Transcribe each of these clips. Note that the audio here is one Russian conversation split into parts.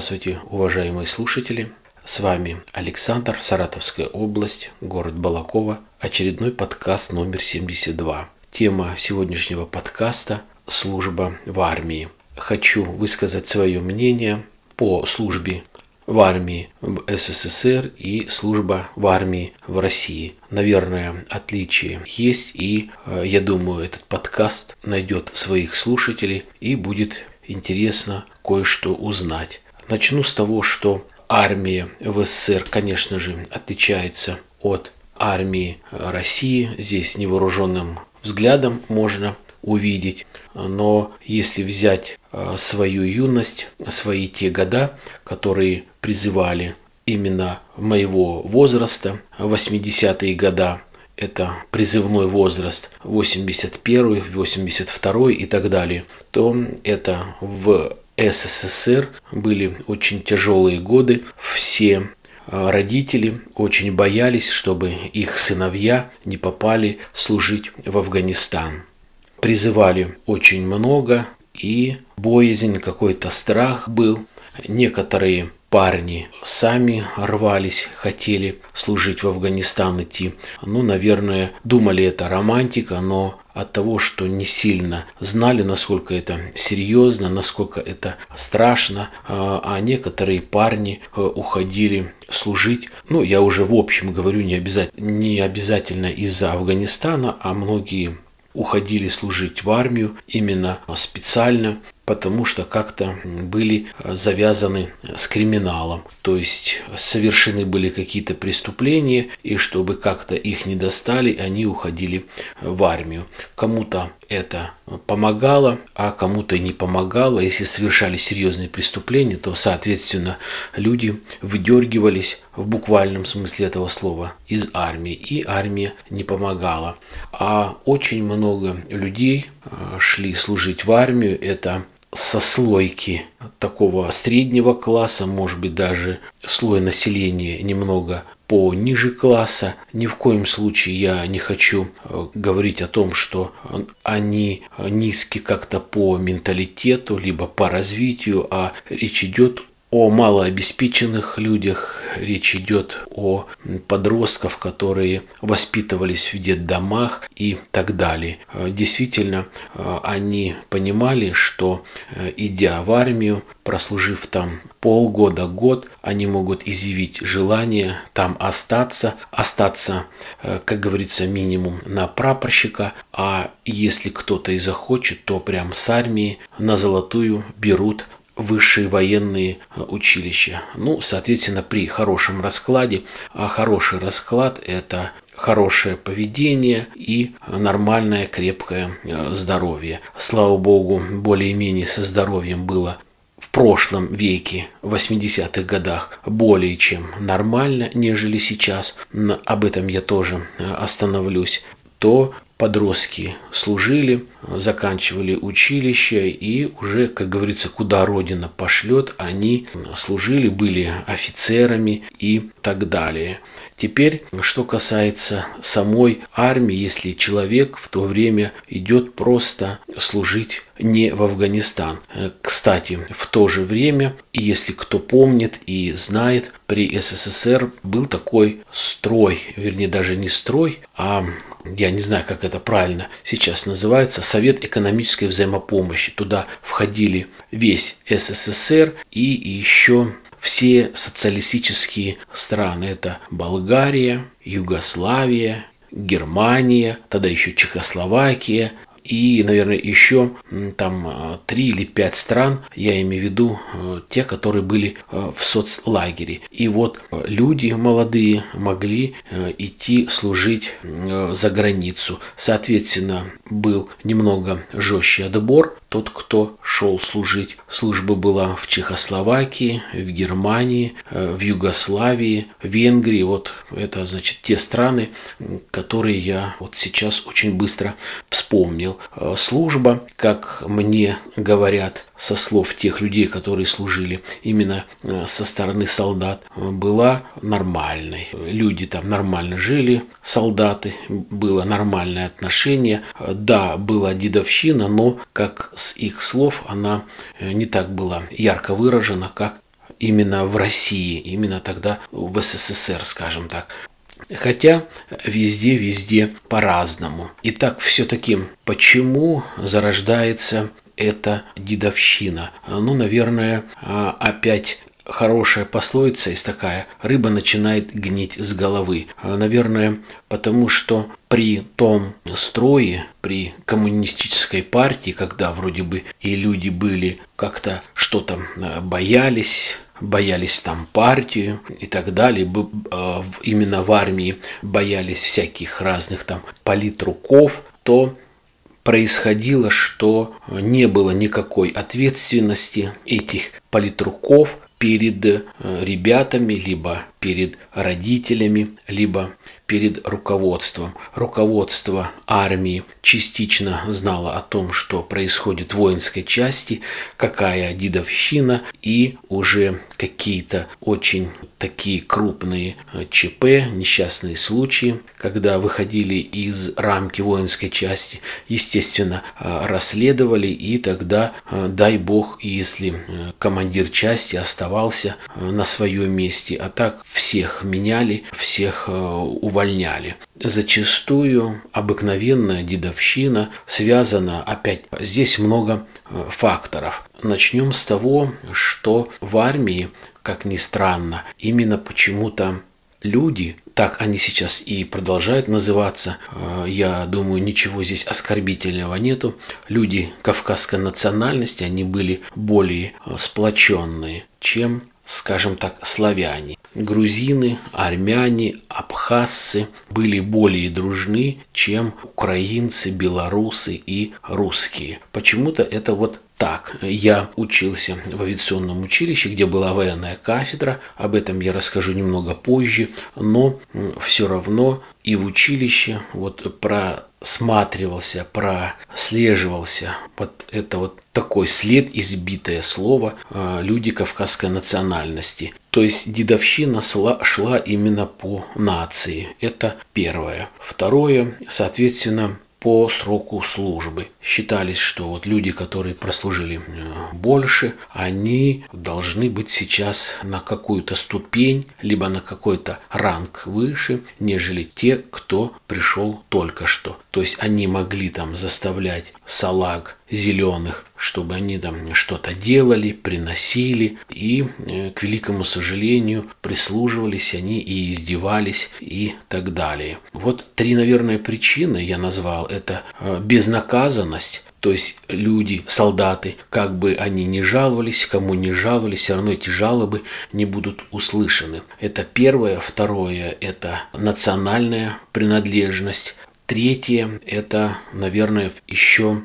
Здравствуйте, уважаемые слушатели. С вами Александр, Саратовская область, город Балакова, очередной подкаст номер 72. Тема сегодняшнего подкаста – служба в армии. Хочу высказать свое мнение по службе в армии в СССР и служба в армии в России. Наверное, отличия есть, и э, я думаю, этот подкаст найдет своих слушателей и будет интересно кое-что узнать. Начну с того, что армия в СССР, конечно же, отличается от армии России. Здесь невооруженным взглядом можно увидеть. Но если взять э, свою юность, свои те года, которые призывали именно моего возраста, 80-е года, это призывной возраст 81, 82 и так далее, то это в СССР были очень тяжелые годы. Все э, родители очень боялись, чтобы их сыновья не попали служить в Афганистан. Призывали очень много, и боязнь, какой-то страх был. Некоторые парни сами рвались, хотели служить в Афганистан идти. Ну, наверное, думали это романтика, но от того, что не сильно знали, насколько это серьезно, насколько это страшно, а, а некоторые парни э, уходили служить. Ну, я уже в общем говорю не обязательно, не обязательно из-за Афганистана, а многие уходили служить в армию именно специально потому что как-то были завязаны с криминалом. То есть совершены были какие-то преступления, и чтобы как-то их не достали, они уходили в армию. Кому-то это помогало, а кому-то не помогало. Если совершали серьезные преступления, то, соответственно, люди выдергивались в буквальном смысле этого слова из армии, и армия не помогала. А очень много людей э, шли служить в армию. Это сослойки такого среднего класса, может быть даже слой населения немного пониже класса. Ни в коем случае я не хочу э, говорить о том, что они низкие как-то по менталитету, либо по развитию, а речь идет о малообеспеченных людях, речь идет о подростках, которые воспитывались в детдомах и так далее. Э, действительно, э, они понимали, что э, идя в армию, прослужив там полгода, год, они могут изъявить желание там остаться, остаться, как говорится, минимум на прапорщика, а если кто-то и захочет, то прям с армии на золотую берут высшие военные э, училища. Ну, соответственно, при хорошем раскладе, а хороший расклад – это хорошее поведение и нормальное крепкое э, здоровье. Слава богу, более-менее со здоровьем было в прошлом веке, в 80-х годах, более чем нормально, нежели сейчас. Об этом я тоже э, остановлюсь то подростки служили, заканчивали училище и уже, как говорится, куда Родина пошлет, они служили, были офицерами и так далее. Теперь, что касается самой армии, если человек в то время идет просто служить не в Афганистан. Кстати, в то же время, если кто помнит и знает, при СССР был такой строй, вернее даже не строй, а я не знаю, как это правильно сейчас называется, Совет экономической взаимопомощи. Туда входили весь СССР и еще все социалистические страны. Это Болгария, Югославия, Германия, тогда еще Чехословакия, и, наверное, еще там а, три или пять стран, я имею в виду э, те, которые были э, в соцлагере. И вот э, люди молодые могли идти служить за границу. Соответственно, был немного жестче отбор, тот, кто шел служить. Служба была в Чехословакии, в Германии, э, в Югославии, в Венгрии. Вот это, значит, те страны, которые я вот сейчас очень быстро вспомнил. Э, служба, как мне говорят, со слов тех людей, которые служили именно э, со стороны солдат, была нормальной. Люди там нормально жили, солдаты, было нормальное отношение. Да, была дедовщина, но, как с их слов, она не так была ярко выражена, как именно в России, именно тогда в СССР, скажем так. Хотя везде-везде по-разному. Итак, все-таки почему зарождается эта дедовщина? Ну, наверное, опять хорошая пословица есть такая «рыба начинает гнить с головы». Наверное, потому что при том строе, при коммунистической партии, когда вроде бы и люди были как-то что-то боялись, боялись там партию и так далее. А, именно в армии боялись всяких разных там политруков, то происходило, что не было никакой ответственности этих политруков перед э, ребятами, либо перед родителями, либо перед руководством. Руководство армии частично знало о том, что происходит в воинской части, какая дедовщина, и уже какие-то очень такие крупные э, ЧП, несчастные случаи, когда выходили из рамки воинской части, естественно, э, расследовали, и тогда, дай бог, если командир части оставался на своем месте, а так всех меняли, всех э, увольняли. Зачастую обыкновенная дедовщина связана, опять, здесь много э, факторов. Начнем с того, что в армии, как ни странно, именно почему-то люди, так они сейчас и продолжают называться, э, я думаю, ничего здесь оскорбительного нету, люди кавказской национальности, они были более сплоченные, чем скажем так, славяне. Грузины, армяне, абхазцы были более дружны, чем украинцы, белорусы и русские. Почему-то это вот так. Я учился в авиационном училище, где была военная кафедра. Об этом я расскажу немного позже. Но все равно и в училище вот просматривался, прослеживался вот это вот такой след, избитое слово а, люди кавказской национальности. То есть дедовщина шла, именно по нации. Это первое. Второе, соответственно, по сроку службы. Считались, что вот люди, которые прослужили э, больше, они должны быть сейчас на какую-то ступень, либо на какой-то ранг выше, нежели те, кто пришел только что. То есть они могли там заставлять салаг зеленых, чтобы они там что-то делали, приносили, и, э, к великому сожалению, прислуживались они и издевались и так далее. Вот три, наверное, причины я назвал. Это э, безнаказанность, то есть люди, солдаты, как бы они ни жаловались, кому не жаловались, все равно эти жалобы не будут услышаны. Это первое. Второе – это национальная принадлежность. Третье – это, наверное, еще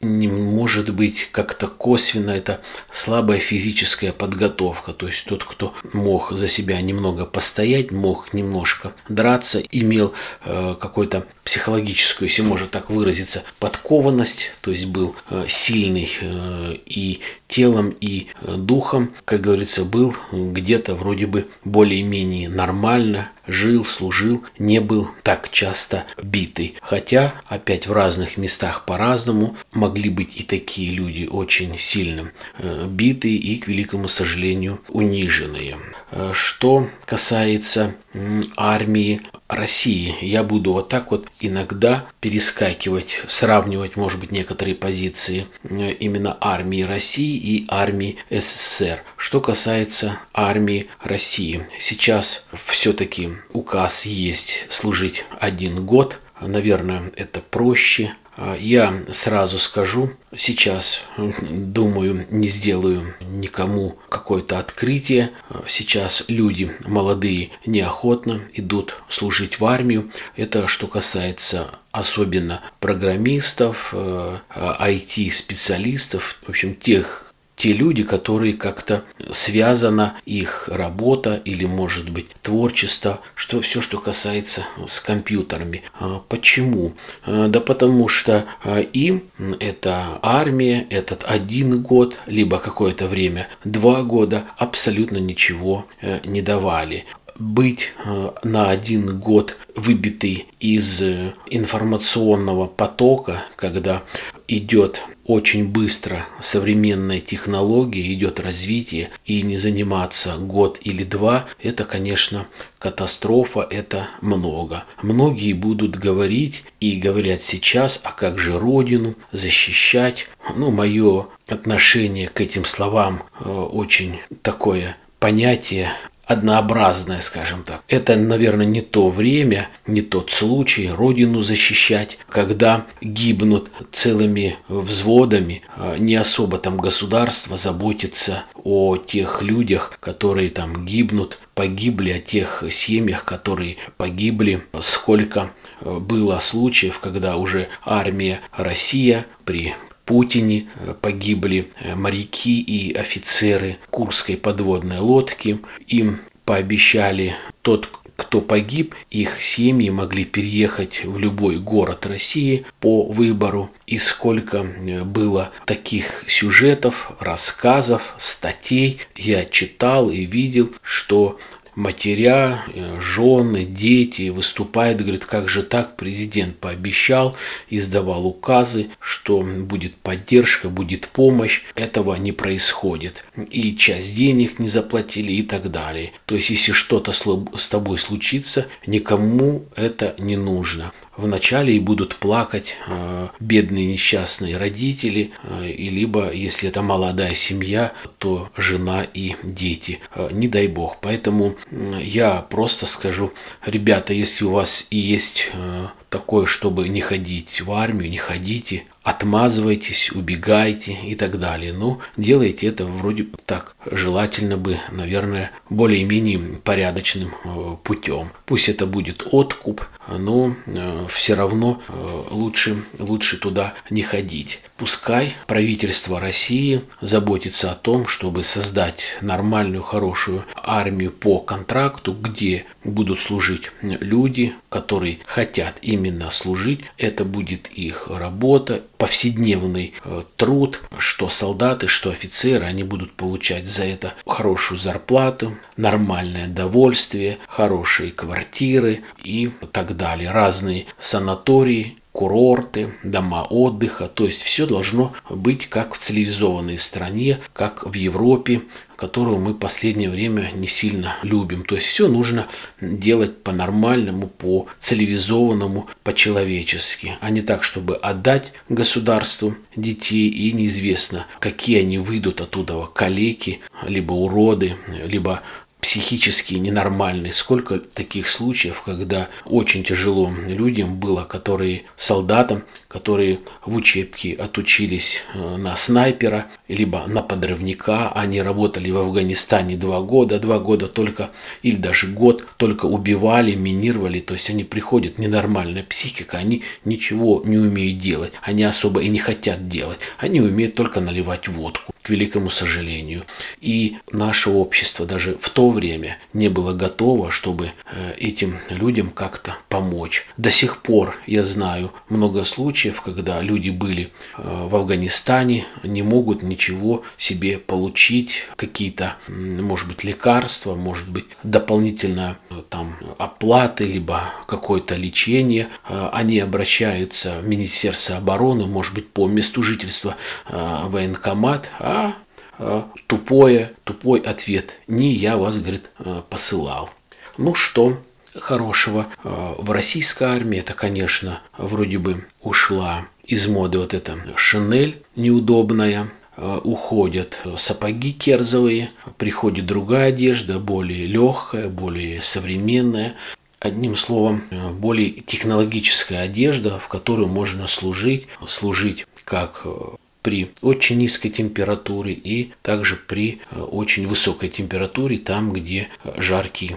может быть как-то косвенно это слабая физическая подготовка. То есть тот, кто мог за себя немного постоять, мог немножко драться, имел э, какой-то психологическую, если можно так выразиться, подкованность, то есть был э, сильный э, и телом, и э, духом, как говорится, был где-то вроде бы более-менее нормально, жил, служил, не был так часто битый. Хотя, опять в разных местах по-разному, могли быть и такие люди очень сильно битые и, к великому сожалению, униженные. Что касается армии России. Я буду вот так вот иногда перескакивать, сравнивать, может быть, некоторые позиции э, именно армии России и армии СССР. Что касается армии России, сейчас все-таки указ есть служить один год. Наверное, это проще, я сразу скажу, сейчас, думаю, не сделаю никому какое-то открытие. Сейчас люди молодые неохотно идут служить в армию. Это что касается особенно программистов, IT-специалистов, э, в общем, тех те люди, которые как-то связана их работа или, может быть, творчество, что все, что касается с компьютерами. А почему? А, да потому что а, им эта армия, этот один год, либо какое-то время, два года абсолютно ничего э, не давали быть э, на один год выбитый из информационного потока, когда идет очень быстро современная технология, идет развитие, и не заниматься год или два, это, конечно, катастрофа, это много. Многие будут говорить и говорят сейчас, а как же Родину защищать? Ну, мое отношение к этим словам э, очень такое понятие однообразное, скажем так. Это, наверное, не то время, не тот случай родину защищать, когда гибнут целыми взводами, а, не особо там государство заботится о тех людях, которые там гибнут, погибли, о тех семьях, которые погибли, сколько а, было случаев, когда уже армия Россия при Путине э, погибли э, моряки и офицеры Курской подводной лодки. Им пообещали тот, кто погиб, их семьи могли переехать в любой город России по выбору. И сколько э, было таких сюжетов, рассказов, статей я читал и видел, что матеря, э, жены, дети выступают, говорит, как же так, президент пообещал, издавал указы, что будет поддержка, будет помощь, этого не происходит. И часть денег не заплатили и так далее. То есть, если что-то с тобой случится, никому это не нужно вначале и будут плакать э, бедные несчастные родители, э, и либо, если это молодая семья, то жена и дети. Э, не дай бог. Поэтому я просто скажу, ребята, если у вас и есть такое, чтобы не ходить в армию, не ходите, отмазывайтесь, убегайте и так далее. Ну, делайте это вроде так. Желательно бы, наверное, более-менее порядочным э, путем. Пусть это будет откуп, но э, все равно э, лучше, лучше туда не ходить. Пускай правительство России заботится о том, чтобы создать нормальную, хорошую армию по контракту, где будут служить люди, которые хотят именно служить. Это будет их работа, повседневный э, труд, что солдаты, что офицеры, они будут получать за это хорошую зарплату, нормальное довольствие, хорошие квартиры и так далее. Разные санатории курорты, дома отдыха. То есть все должно быть как в цивилизованной стране, как в Европе, которую мы последнее время не сильно любим. То есть все нужно делать по-нормальному, по цивилизованному, по-человечески, а не так, чтобы отдать государству детей и неизвестно, какие они выйдут оттуда, калеки, либо уроды, либо психически ненормальный. Сколько таких случаев, когда очень тяжело людям было, которые солдатам, которые в учебке отучились э, на снайпера, либо на подрывника, они работали в Афганистане два года, два года только, или даже год, только убивали, минировали, то есть они приходят, ненормальная психика, они ничего не умеют делать, они особо и не хотят делать, они умеют только наливать водку, к великому сожалению. И наше общество даже в то время не было готово, чтобы э, этим людям как-то помочь. До сих пор я знаю много случаев, когда люди были э, в Афганистане, не могут ничего себе получить, какие-то, может быть, лекарства, может быть, дополнительно э, там оплаты, либо какое-то лечение. Они обращаются в Министерство обороны, может быть, по месту жительства военкомат, а тупое, тупой ответ. Не я вас, говорит, э, посылал. Ну что, хорошего э, в российской армии, это, конечно, вроде бы ушла из моды вот эта шинель неудобная, э, уходят сапоги керзовые, приходит другая одежда, более легкая, более современная. Одним словом, более технологическая одежда, в которую можно служить, служить как при очень низкой температуре и также при э, очень высокой температуре, там, где жаркий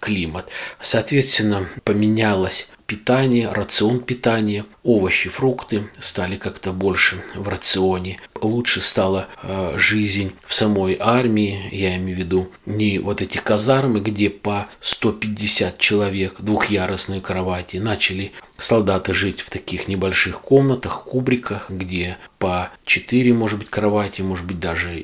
климат. Соответственно, поменялось питание, рацион питания, овощи, фрукты стали как-то больше в рационе. Лучше стала э, жизнь в самой армии, я имею в виду не вот эти казармы, где по 150 человек, двухъярусные кровати, начали солдаты жить в таких небольших комнатах, кубриках, где по 4, может быть, кровати, может быть, даже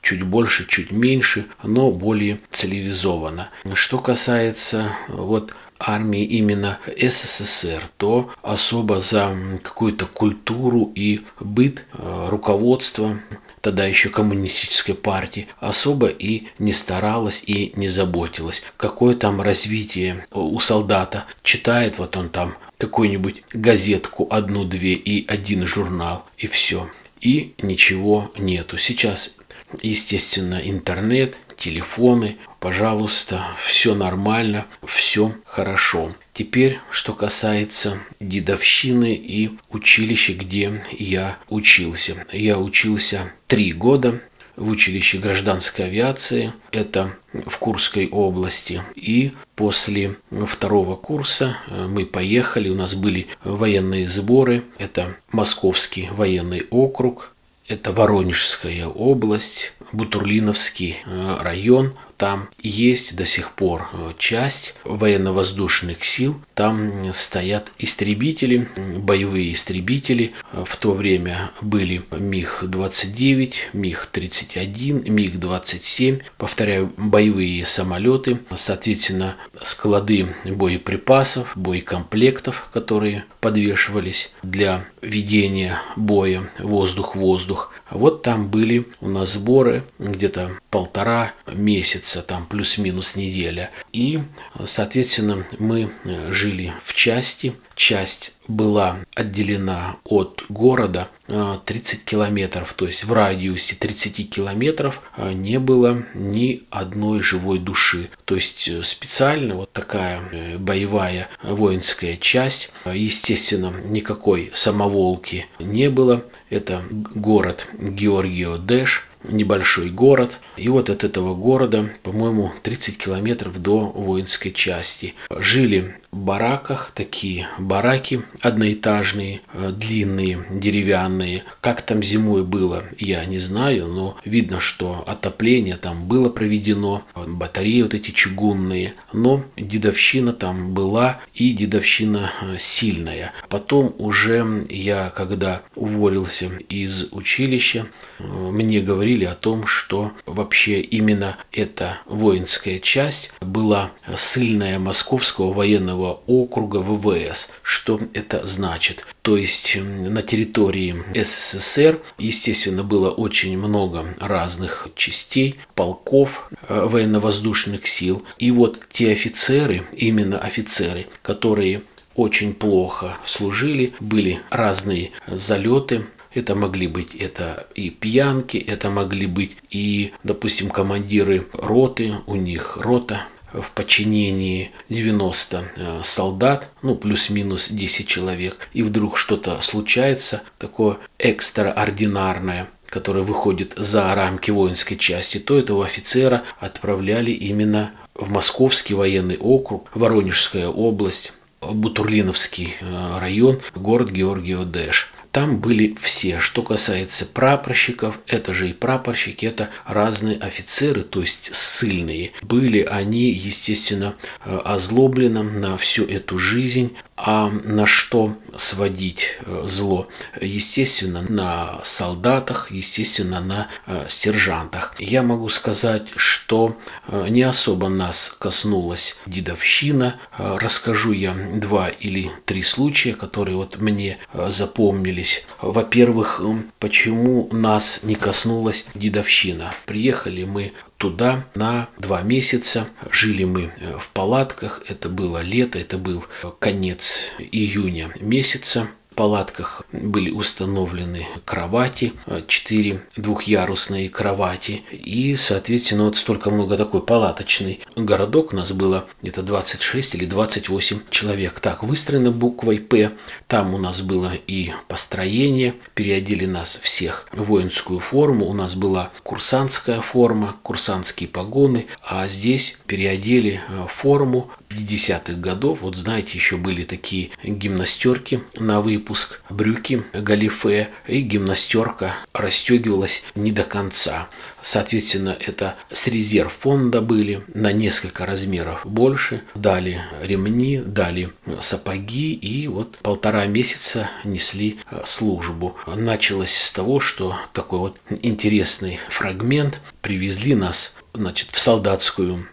чуть больше, чуть меньше, но более цивилизованно. Что касается вот армии именно СССР, то особо за какую-то культуру и быт э, руководство тогда еще коммунистической партии, особо и не старалась и не заботилась. Какое там развитие у солдата. Читает вот он там какую-нибудь газетку, одну-две и один журнал, и все. И ничего нету. Сейчас, естественно, интернет, телефоны, пожалуйста, все нормально, все хорошо. Теперь, что касается дедовщины и училища, где я учился. Я учился три года в училище гражданской авиации, это в Курской области. И после второго курса э, мы поехали, у нас были военные сборы, это Московский военный округ, это Воронежская область, Бутурлиновский э, район, там есть до сих пор э, часть военно-воздушных сил. Там стоят истребители, боевые истребители. В то время были МиГ-29, МиГ-31, МиГ-27. Повторяю, боевые самолеты. Соответственно, склады боеприпасов, боекомплектов, которые подвешивались для ведения боя воздух-воздух. Вот там были у нас сборы где-то полтора месяца, там плюс-минус неделя. И, соответственно, мы жили в части, часть была отделена от города 30 э, километров, то есть в радиусе 30 километров э, не было ни одной живой души. То есть э, специально вот такая боевая воинская часть, естественно, никакой самоволки не было. Это город Георгио-Дэш, небольшой город. И вот от этого города, по-моему, 30 километров до воинской части. Жили бараках, такие бараки одноэтажные, э, длинные, деревянные. Как там зимой было, я не знаю, но видно, что отопление там было проведено, батареи вот эти чугунные. Но дедовщина там была и дедовщина э, сильная. Потом уже я, когда уволился из училища, э, мне говорили о том, что вообще именно эта воинская часть была сильная Московского военного округа ВВС. Что это значит? То есть на территории СССР, естественно, было очень много разных частей, полков э, военно-воздушных сил. И вот те офицеры, именно офицеры, которые очень плохо служили, были разные залеты, это могли быть это и пьянки, это могли быть и, допустим, командиры роты, у них рота в подчинении 90 э, солдат, ну плюс-минус 10 человек, и вдруг что-то случается, такое экстраординарное, которое выходит за рамки воинской части, то этого офицера отправляли именно в Московский военный округ, Воронежская область, Бутурлиновский э, район, город Георгио-Дэш. Там были все. Что касается прапорщиков, это же и прапорщики, это разные офицеры, то есть ссыльные. Были они, естественно, э, озлоблены на всю эту жизнь, а на что сводить э, зло? Естественно, на солдатах, естественно, на э, сержантах. Я могу сказать, что э, не особо нас коснулась дедовщина. Расскажу я два или три случая, которые вот мне запомнились. Во-первых, почему нас не коснулась дедовщина? Приехали мы туда на два месяца. Жили мы э, в палатках. Это было лето, это был конец июня месяца палатках были установлены кровати, э, четыре двухъярусные кровати. И, соответственно, вот столько много такой палаточный городок. У нас было где-то 26 или 28 человек. Так, выстроены буквой «П». Там у нас было и построение. Переодели нас всех в воинскую форму. У нас была курсантская форма, курсантские погоны. А здесь переодели э, форму 50-х годов. Вот знаете, еще были такие гимнастерки на выпуск брюки, галифе и гимнастерка расстегивалась не до конца. Соответственно, это с резерв фонда были на несколько размеров больше. Дали ремни, дали сапоги и вот полтора месяца несли э, службу. Началось с того, что такой вот интересный фрагмент. Привезли нас значит, в солдатскую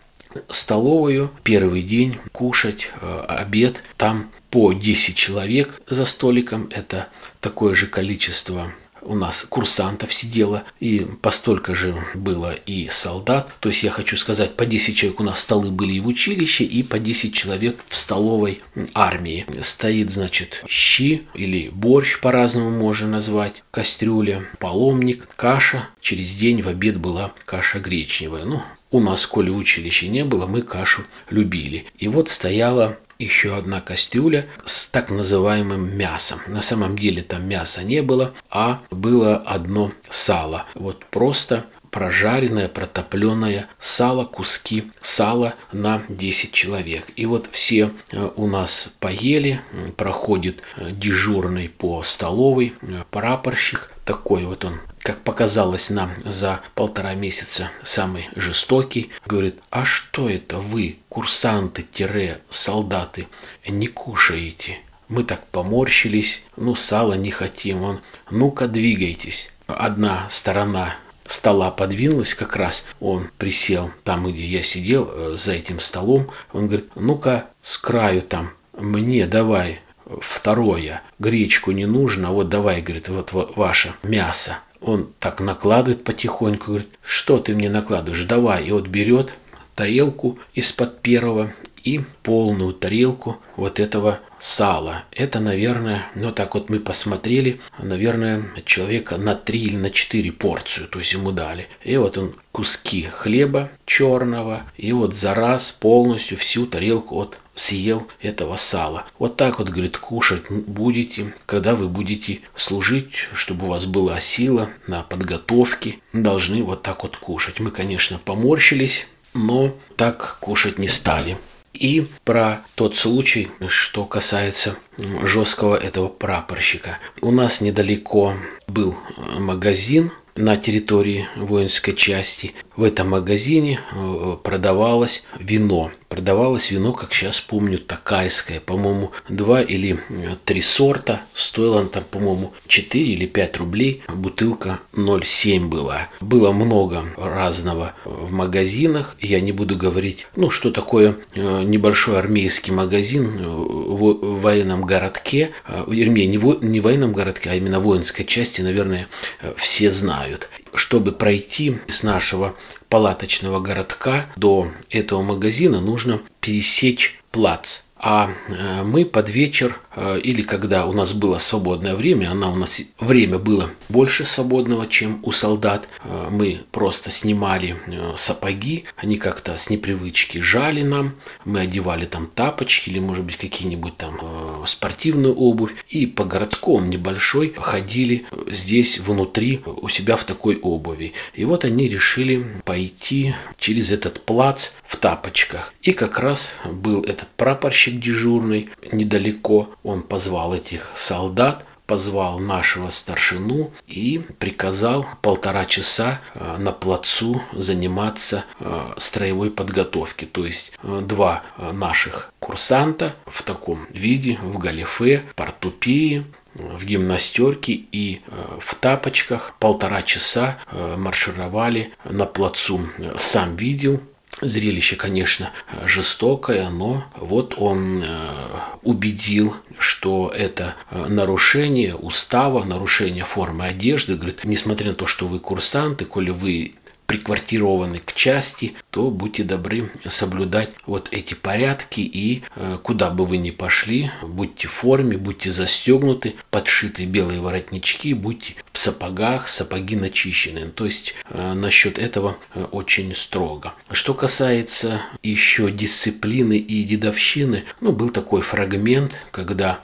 столовую, первый день кушать, э, обед. Там по 10 человек за столиком, это такое же количество у нас курсантов сидело, и постолько же было и солдат. То есть я хочу сказать, по 10 человек у нас столы были и в училище, и по 10 человек в столовой армии. Стоит, значит, щи или борщ по-разному можно назвать, кастрюля, паломник, каша. Через день в обед была каша гречневая. Ну, у нас, коли училища не было, мы кашу любили. И вот стояла еще одна кастрюля с так называемым мясом. На самом деле там мяса не было, а было одно сало. Вот просто прожаренное, протопленное сало, куски сала на 10 человек. И вот все э, у нас поели, проходит э, дежурный по столовой э, прапорщик, такой вот он как показалось нам за полтора месяца, самый жестокий, говорит, а что это вы, курсанты-солдаты, не кушаете? Мы так поморщились, ну сало не хотим, он, ну-ка двигайтесь. Одна сторона стола подвинулась как раз, он присел там, где я сидел, э, за этим столом, он говорит, ну-ка с краю там, мне давай второе, гречку не нужно, вот давай, говорит, вот ваше мясо. Он так накладывает потихоньку, говорит, что ты мне накладываешь, давай. И вот берет тарелку из-под первого и полную тарелку вот этого сала. Это, наверное, ну так вот мы посмотрели, наверное, человека на три или на четыре порцию, то есть ему дали. И вот он куски хлеба черного, и вот за раз полностью всю тарелку от съел этого сала. Вот так вот, говорит, кушать будете, когда вы будете служить, чтобы у вас была сила на подготовке. Должны вот так вот кушать. Мы, конечно, поморщились, но так кушать не стали. И про тот случай, что касается жесткого этого прапорщика. У нас недалеко был магазин на территории воинской части. В этом магазине э, продавалось вино продавалось вино, как сейчас помню, такайское. По-моему, два или три сорта. Стоило оно там, по-моему, 4 или 5 рублей. Бутылка 0,7 была. Было много разного в магазинах. Я не буду говорить, ну, что такое э, небольшой армейский магазин в военном городке. Э, вернее, не в, военном городке, а именно воинской части, наверное, э, все знают чтобы пройти с нашего палаточного городка до этого магазина, нужно пересечь плац. А э, мы под вечер Э, или когда у нас было свободное время, она у нас время было больше свободного, чем у солдат, э, мы просто снимали сапоги, они как-то с непривычки жали нам, мы одевали там тапочки или может быть какие-нибудь там спортивную обувь и по городком небольшой ходили здесь внутри у себя в такой обуви. И вот они решили пойти через этот плац в тапочках. И как раз был этот прапорщик дежурный недалеко он позвал этих солдат, позвал нашего старшину и приказал полтора часа э, на плацу заниматься э, строевой подготовки. То есть э, два наших курсанта в таком виде, в галифе, портупеи, в гимнастерке и в тапочках полтора часа маршировали на плацу. Сам видел, Зрелище, конечно, жестокое, но вот он убедил что это э, нарушение устава, нарушение формы одежды. Говорит, несмотря на то, что вы курсанты, коли вы приквартированы к части, то будьте добры соблюдать вот эти порядки и э, куда бы вы ни пошли, будьте в форме, будьте застегнуты, подшиты белые воротнички, будьте в сапогах, сапоги начищены. То есть э, насчет этого э, очень строго. Что касается еще дисциплины и дедовщины, ну был такой фрагмент, когда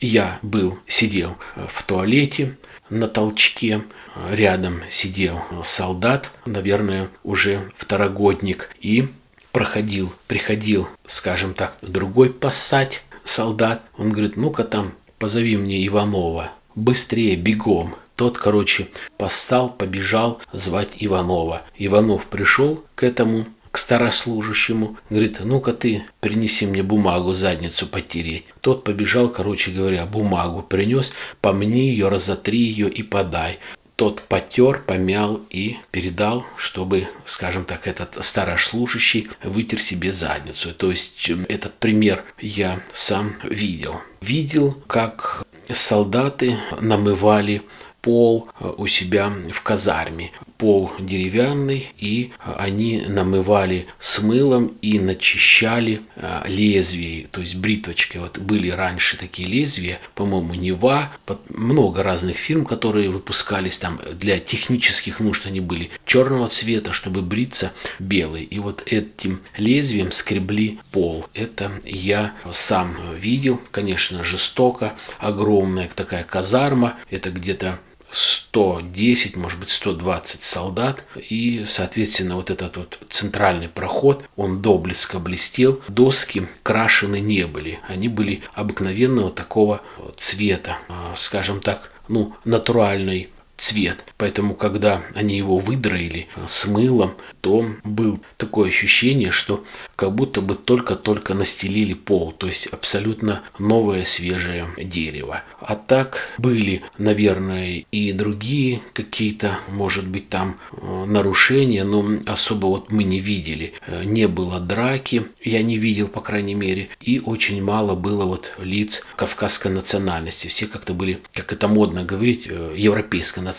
я был, сидел в туалете на толчке, рядом сидел солдат, наверное, уже второгодник, и проходил, приходил, скажем так, другой пассать солдат. Он говорит, ну-ка там позови мне Иванова, быстрее, бегом. Тот, короче, постал, побежал звать Иванова. Иванов пришел к этому к старослужащему, говорит, ну-ка ты принеси мне бумагу, задницу потереть. Тот побежал, короче говоря, бумагу принес, помни ее, разотри ее и подай. Тот потер, помял и передал, чтобы, скажем так, этот старослужащий вытер себе задницу. То есть этот пример я сам видел. Видел, как солдаты намывали пол у себя в казарме пол деревянный, и они намывали с мылом и начищали а, лезвие, то есть бритвочкой. Вот были раньше такие лезвия, по-моему, Нева, много разных фирм, которые выпускались там для технических нужд, они были черного цвета, чтобы бриться белый. И вот этим лезвием скребли пол. Это я сам видел, конечно, жестоко, огромная такая казарма, это где-то 110, может быть 120 солдат. И, соответственно, вот этот вот центральный проход, он до блеска блестел. Доски крашены не были. Они были обыкновенного такого цвета, а, скажем так, ну, натуральной цвет. Поэтому, когда они его выдроили с мылом, то было такое ощущение, что как будто бы только-только настелили пол, то есть абсолютно новое свежее дерево. А так были, наверное, и другие какие-то, может быть, там э, нарушения, но особо вот мы не видели. Э, не было драки, я не видел, по крайней мере, и очень мало было вот лиц кавказской национальности. Все как-то были, как это модно говорить, э, европейской национальности,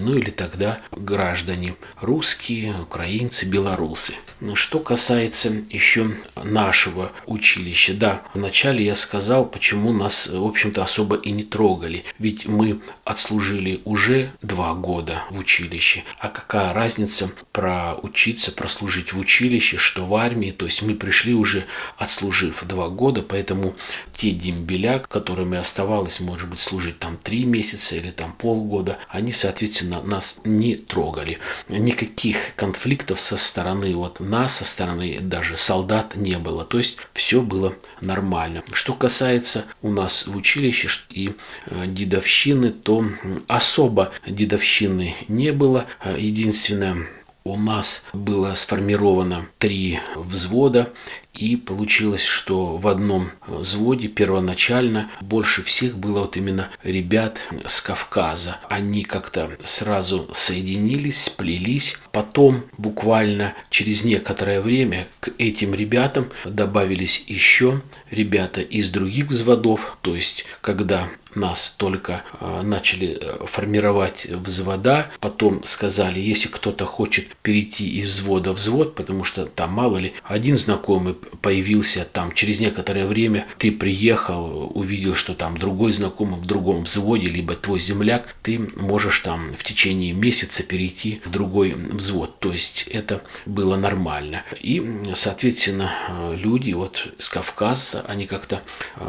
ну или тогда граждане русские, украинцы, белорусы. Что касается еще нашего училища, да, вначале я сказал, почему нас, в общем-то, особо и не трогали. Ведь мы отслужили уже два года в училище. А какая разница проучиться, прослужить в училище, что в армии. То есть мы пришли уже отслужив два года, поэтому те дембеля, которыми оставалось, может быть, служить там три месяца или там полгода, они, соответственно, нас не трогали. Никаких конфликтов со стороны вот нас, со стороны даже солдат не было. То есть все было нормально. Что касается у нас в училище и э, дедовщины, то особо дедовщины не было. Единственное, у нас было сформировано три взвода, и получилось, что в одном взводе первоначально больше всех было вот именно ребят с Кавказа. Они как-то сразу соединились, сплелись. Потом буквально через некоторое время к этим ребятам добавились еще ребята из других взводов. То есть, когда нас только а, начали э, формировать взвода, потом сказали, если кто-то хочет перейти из взвода в взвод, потому что там мало ли один знакомый появился там через некоторое время, ты приехал, увидел, что там другой знакомый в другом взводе, либо твой земляк, ты можешь там в течение месяца перейти в другой взвод. То есть это было нормально. И, соответственно, люди вот с Кавказа, они как-то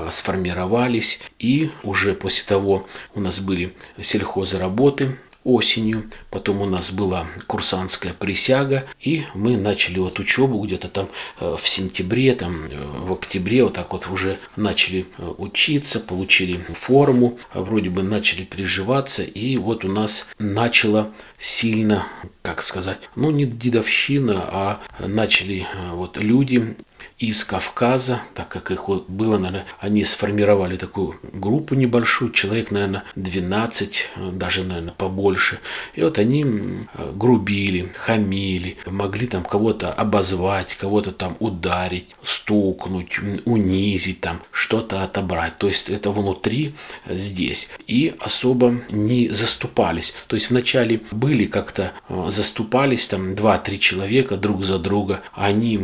сформировались, и уже после того у нас были сельхозработы, осенью. Потом у нас была курсантская присяга, и мы начали вот учебу где-то там э, в сентябре, там э, в октябре вот так вот уже начали э, учиться, получили форму, вроде бы начали приживаться, и вот у нас начало сильно, как сказать, ну не дедовщина, а начали вот люди из Кавказа, так как их было, наверное, они сформировали такую группу небольшую, человек, наверное, 12, даже, наверное, побольше. И вот они грубили, хамили, могли там кого-то обозвать, кого-то там ударить, стукнуть, унизить, там что-то отобрать. То есть это внутри здесь. И особо не заступались. То есть вначале были как-то э, заступались там 2-3 человека друг за друга, они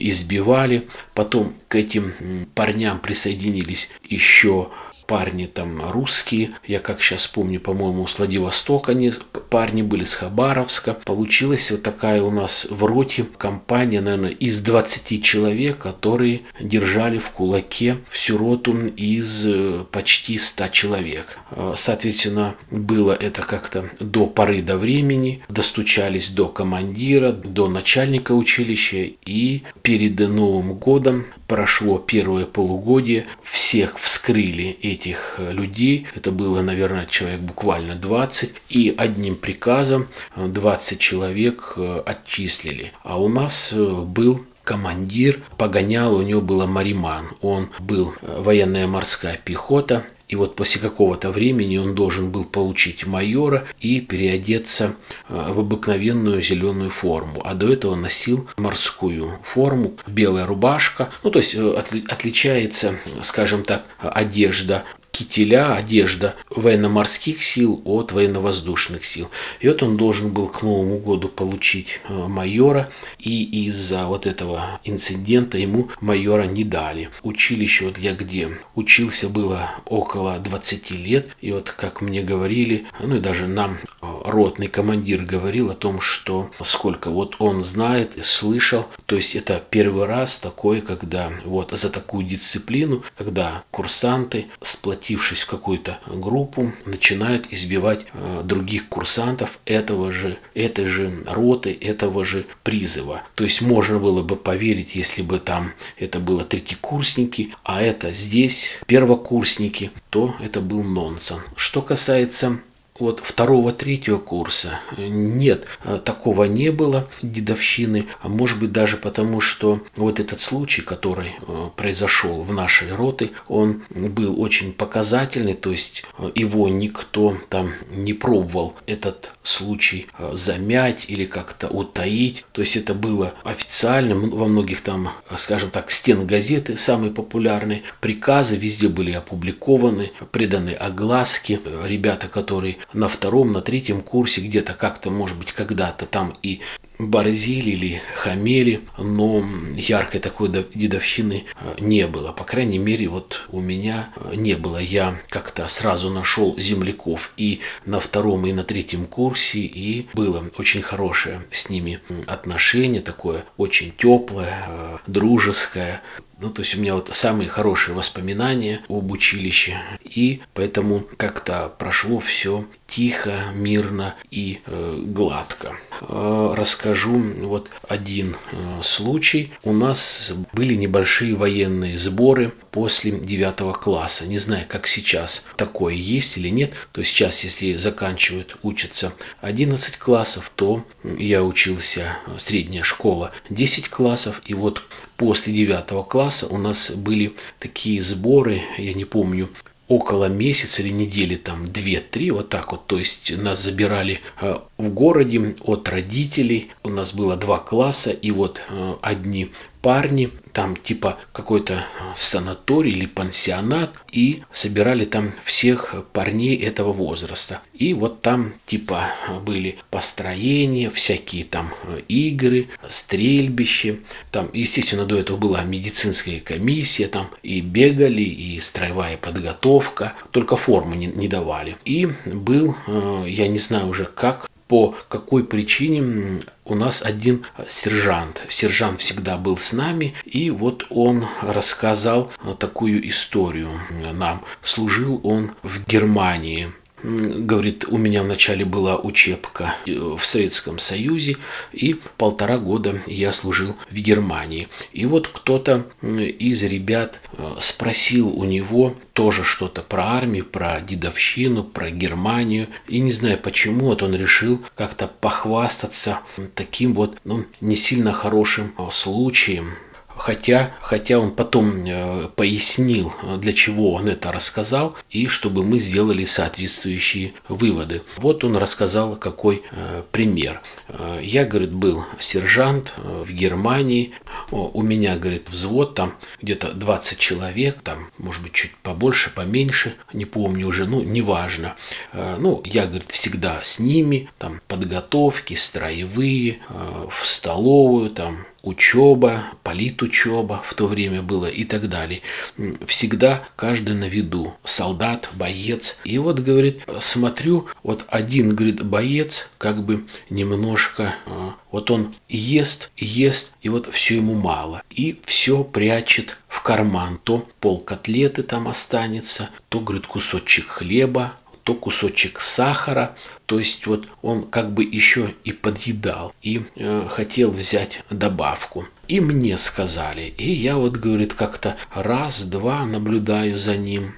избивали, Потом к этим парням присоединились еще парни там русские, я как сейчас помню, по-моему, с Владивостока они парни были, с Хабаровска. Получилась вот такая у нас в роте компания, наверное, из 20 человек, которые держали в кулаке всю роту из э, почти 100 человек. Э, соответственно, было это как-то до поры до времени, достучались до командира, до начальника училища и перед Новым годом прошло первое полугодие, всех вскрыли этих э, людей, это было, наверное, человек буквально 20, и одним приказом 20 человек отчислили. А у нас был командир, погонял, у него было Мариман. Он был военная морская пехота, и вот после какого-то времени он должен был получить майора и переодеться э, в обыкновенную зеленую форму. А до этого носил морскую форму, белая рубашка. Ну, то есть э, отличается, скажем так, одежда кителя, одежда военно-морских сил от военно-воздушных сил. И вот он должен был к Новому году получить э, майора, и из-за вот этого инцидента ему майора не дали. Училище, вот я где учился, было около 20 лет, и вот как мне говорили, ну и даже нам ротный командир говорил о том, что сколько вот он знает и слышал, то есть это первый раз такое, когда вот за такую дисциплину, когда курсанты сплотились обратившись в какую-то группу, начинают избивать э, других курсантов этого же, этой же роты, этого же призыва. То есть можно было бы поверить, если бы там это было третьекурсники, а это здесь первокурсники, то это был нонсенс. Что касается вот второго, третьего курса. Нет, э, такого не было дедовщины, а может быть даже потому, что вот этот случай, который э, произошел в нашей роты, он был очень показательный, то есть э, его никто там не пробовал этот случай замять или как-то утаить, то есть это было официально, во многих там, скажем так, стен газеты самые популярные, приказы везде были опубликованы, приданы огласки, ребята, которые на втором, на третьем курсе где-то как-то, может быть, когда-то там и борзили или хамели, но яркой такой дедовщины э, не было. По крайней мере, вот у меня э, не было. Я как-то сразу нашел земляков и на втором, и на третьем курсе, и было очень хорошее с ними отношение, такое очень теплое, э, дружеское. Ну, то есть у меня вот самые хорошие воспоминания об училище. И поэтому как-то прошло все тихо, мирно и э, гладко. Э, расскажу вот один э, случай. У нас были небольшие военные сборы после 9 класса. Не знаю, как сейчас такое есть или нет. То есть сейчас, если заканчивают, учатся 11 классов, то я учился, э, средняя школа 10 классов. И вот после 9 класса у нас были такие сборы, я не помню, около месяца или недели, там 2-3, вот так вот. То есть нас забирали э, в городе от родителей. У нас было два класса, и вот э, одни парни, там типа какой-то санаторий или пансионат, и собирали там всех парней этого возраста. И вот там типа были построения, всякие там игры, стрельбище. Там, естественно, до этого была медицинская комиссия, там и бегали, и строевая подготовка, только форму не, не давали. И был, э, я не знаю уже как, по какой причине у нас один сержант. Сержант всегда был с нами, и вот он рассказал такую историю нам. Служил он в Германии говорит, у меня вначале была учебка в Советском Союзе, и полтора года я служил в Германии. И вот кто-то из ребят э, спросил у него тоже что-то про армию, про дедовщину, про Германию. И не знаю почему, вот он решил как-то похвастаться таким вот ну, не сильно хорошим э, случаем хотя, хотя он потом э, пояснил, для чего он это рассказал, и чтобы мы сделали соответствующие выводы. Вот он рассказал, какой э, пример. Э, я, говорит, был сержант в Германии, у меня, говорит, взвод, там где-то 20 человек, там, может быть, чуть побольше, поменьше, не помню уже, ну, неважно. Ну, я, говорит, всегда с ними, там, подготовки, строевые, в столовую, там, учеба, политучеба в то время было и так далее. Всегда каждый на виду. Солдат, боец. И вот, говорит, смотрю, вот один, говорит, боец, как бы немножко, а, вот он ест, ест, и вот все ему мало. И все прячет в карман. То пол котлеты там останется, то, говорит, кусочек хлеба, то кусочек сахара, то есть вот он как бы еще и подъедал и э, хотел взять добавку. И мне сказали, и я вот, говорит, как-то раз-два наблюдаю за ним,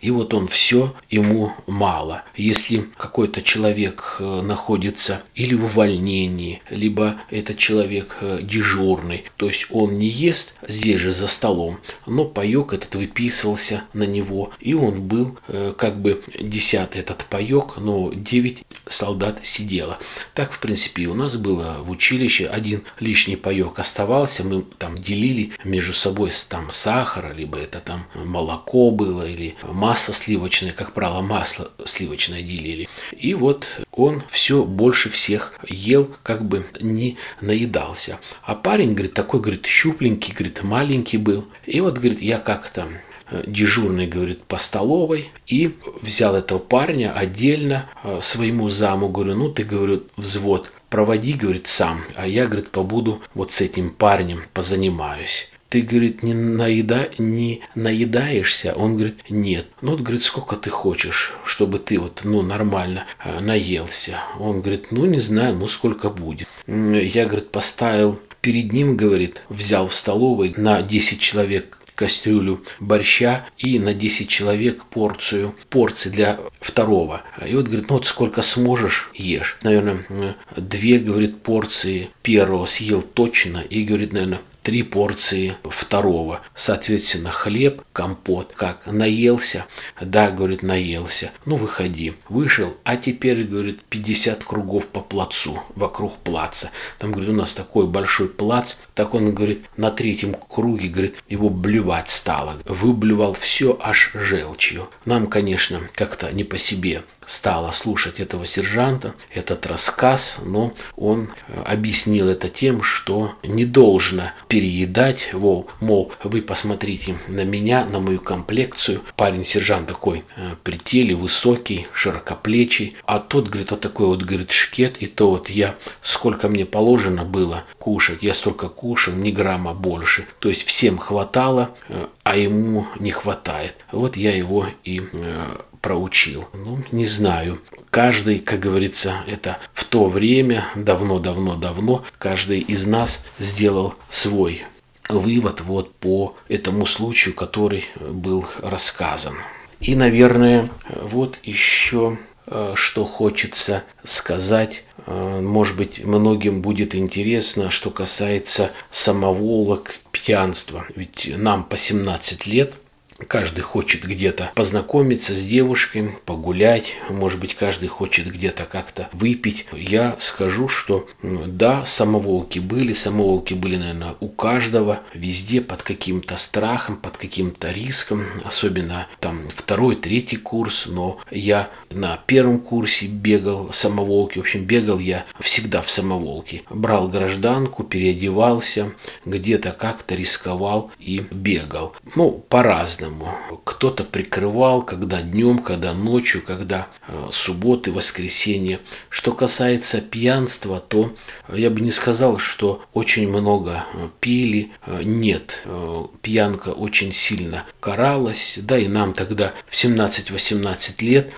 и вот он все, ему мало. Если какой-то человек э, находится или в увольнении, либо этот человек э, дежурный, то есть он не ест здесь же за столом, но паек этот выписывался на него, и он был э, как бы десятый этот паек, но девять солдат сидело. Так, в принципе, и у нас было в училище один лишний паек оставался, мы там делили между собой там сахар, либо это там молоко было, или масло масло сливочное, как правило, масло сливочное делили. И вот он все больше всех ел, как бы не наедался. А парень, говорит, такой, говорит, щупленький, говорит, маленький был. И вот, говорит, я как-то э, дежурный, говорит, по столовой, и взял этого парня отдельно э, своему заму, говорю, ну ты, говорю, взвод, проводи, говорит, сам, а я, говорит, побуду вот с этим парнем, позанимаюсь ты, говорит, не, наеда, не наедаешься? Он говорит, нет. Ну, вот, говорит, сколько ты хочешь, чтобы ты вот, ну, нормально э, наелся? Он говорит, ну, не знаю, ну, сколько будет. Я, говорит, поставил перед ним, говорит, взял в столовой на 10 человек кастрюлю борща и на 10 человек порцию, порции для второго. И вот говорит, ну вот сколько сможешь, ешь. Наверное, две, говорит, порции первого съел точно. И говорит, наверное, три порции второго. Соответственно, хлеб, компот. Как, наелся? Да, говорит, наелся. Ну, выходи. Вышел, а теперь, говорит, 50 кругов по плацу, вокруг плаца. Там, говорит, у нас такой большой плац. Так он, говорит, на третьем круге, говорит, его блевать стало. Выблевал все аж желчью. Нам, конечно, как-то не по себе стала слушать этого сержанта, этот рассказ, но он э, объяснил это тем, что не должно переедать, вол, мол, вы посмотрите на меня, на мою комплекцию. Парень сержант такой э, при теле, высокий, широкоплечий, а тот, говорит, вот такой вот, говорит, шкет, и то вот я, сколько мне положено было кушать, я столько кушал, ни грамма больше. То есть всем хватало, э, а ему не хватает. Вот я его и проучил? Ну, не знаю. Каждый, как говорится, это в то время, давно-давно-давно, каждый из нас сделал свой вывод вот по этому случаю, который был рассказан. И, наверное, вот еще э, что хочется сказать, э, может быть, многим будет интересно, что касается самоволок, пьянства. Ведь нам по 17 лет – Каждый хочет где-то познакомиться с девушкой, погулять, может быть, каждый хочет где-то как-то выпить. Я скажу, что да, самоволки были, самоволки были, наверное, у каждого, везде под каким-то страхом, под каким-то риском, особенно там второй, третий курс, но я на первом курсе бегал самоволки, в общем, бегал я всегда в самоволке. Брал гражданку, переодевался, где-то как-то рисковал и бегал. Ну, по-разному по-разному. Кто-то прикрывал, когда днем, когда ночью, когда э, субботы, воскресенье. Что касается пьянства, то я бы не сказал, что очень много э, пили. Э, нет, пьянка очень сильно каралась. Да, и нам тогда в 17-18 лет,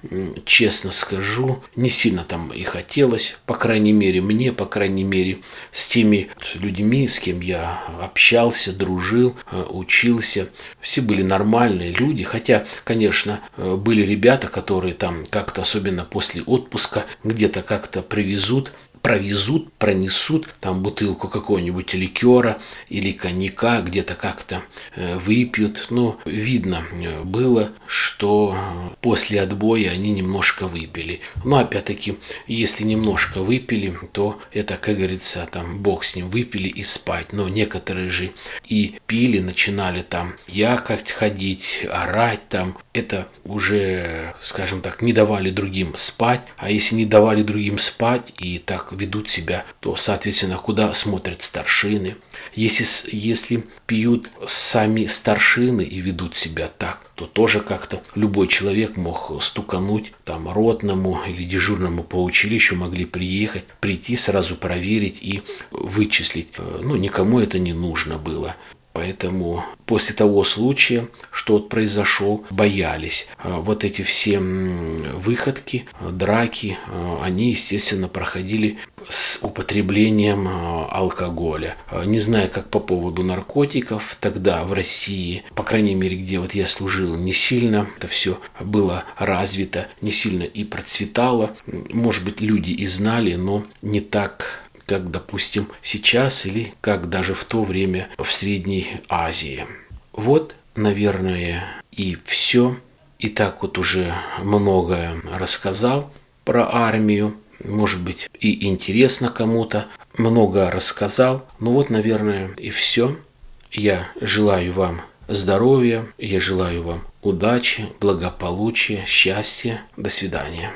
честно скажу, не сильно там и хотелось. По крайней мере, мне, по крайней мере, с теми людьми, с кем я общался, дружил, учился. Все были нормальные люди. Хотя, конечно, были ребята, которые там как-то, особенно после отпуска, где-то как-то привезут провезут, пронесут там бутылку какого-нибудь ликера или коньяка, где-то как-то э, выпьют. Ну, видно э, было, что после отбоя они немножко выпили. Но опять-таки, если немножко выпили, то это, как говорится, там бог с ним, выпили и спать. Но некоторые же и пили, начинали там якать, ходить, орать там. Это уже, скажем так, не давали другим спать. А если не давали другим спать и так ведут себя, то, соответственно, куда смотрят старшины. Если, если пьют сами старшины и ведут себя так, то тоже как-то любой человек мог стукануть там ротному или дежурному по училищу, могли приехать, прийти, сразу проверить и вычислить. Ну, никому это не нужно было. Поэтому после того случая, что вот произошел, боялись. А вот эти все выходки, драки, а, они, естественно, проходили с употреблением а, алкоголя. Не знаю, как по поводу наркотиков, тогда в России, по крайней мере, где вот я служил, не сильно это все было развито, не сильно и процветало. Может быть, люди и знали, но не так как, допустим, сейчас или как даже в то время в Средней Азии. Вот, наверное, и все. И так вот уже многое рассказал про армию. Может быть, и интересно кому-то. Много рассказал. Ну вот, наверное, и все. Я желаю вам здоровья, я желаю вам удачи, благополучия, счастья. До свидания.